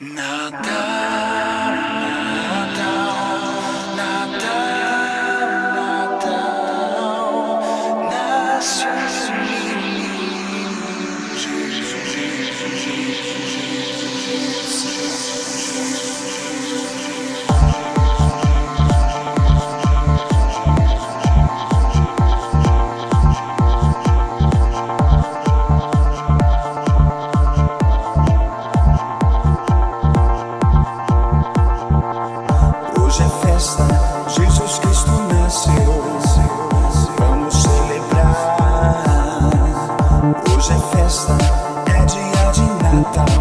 なた。festa, Jesus Cristo nasceu. Vamos celebrar. Hoje é festa, é dia de Natal.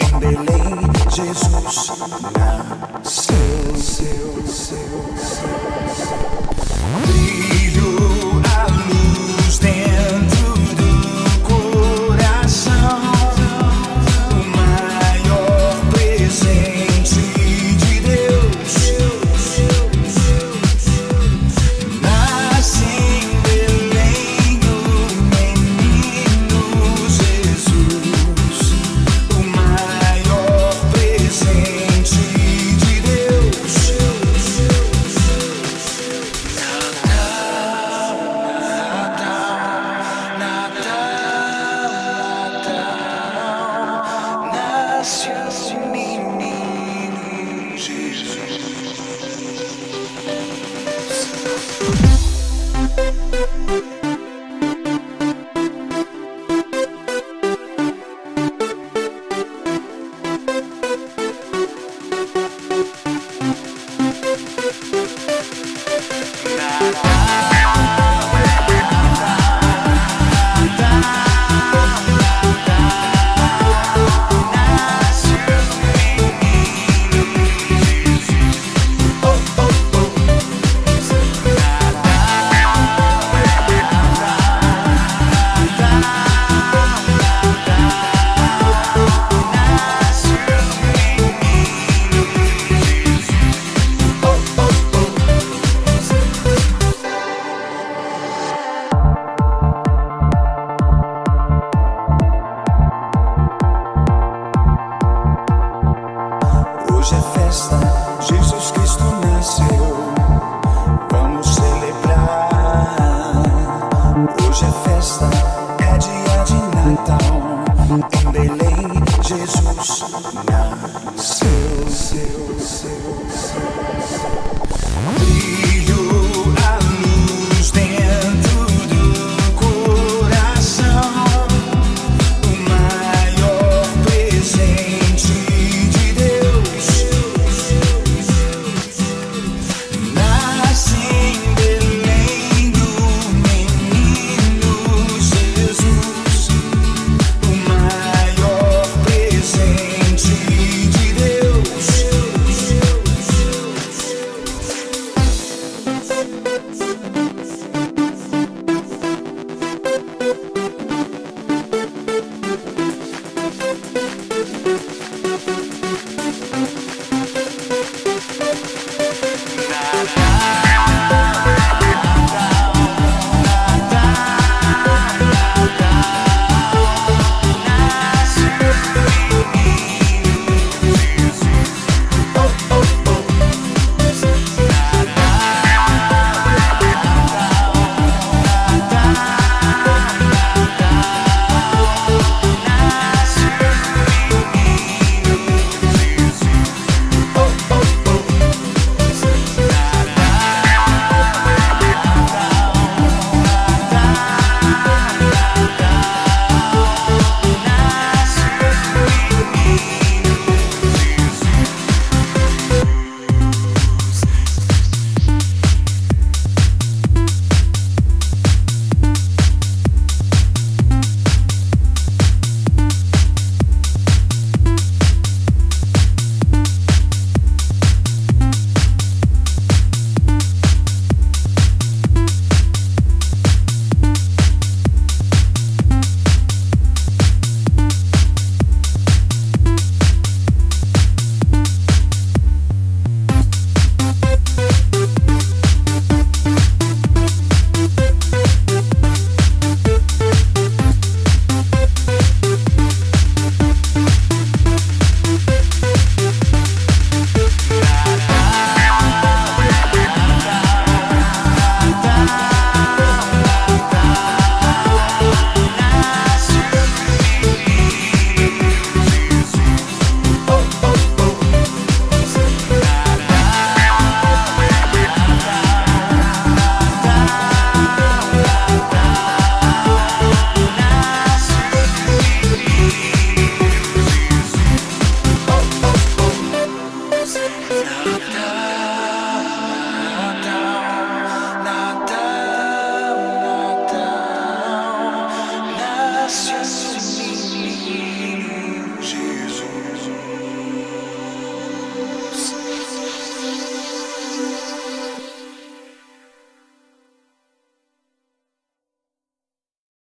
Em Belém, Jesus nasceu. Seu, seu, seu, Brilho a luz dentro. parar. 就是那。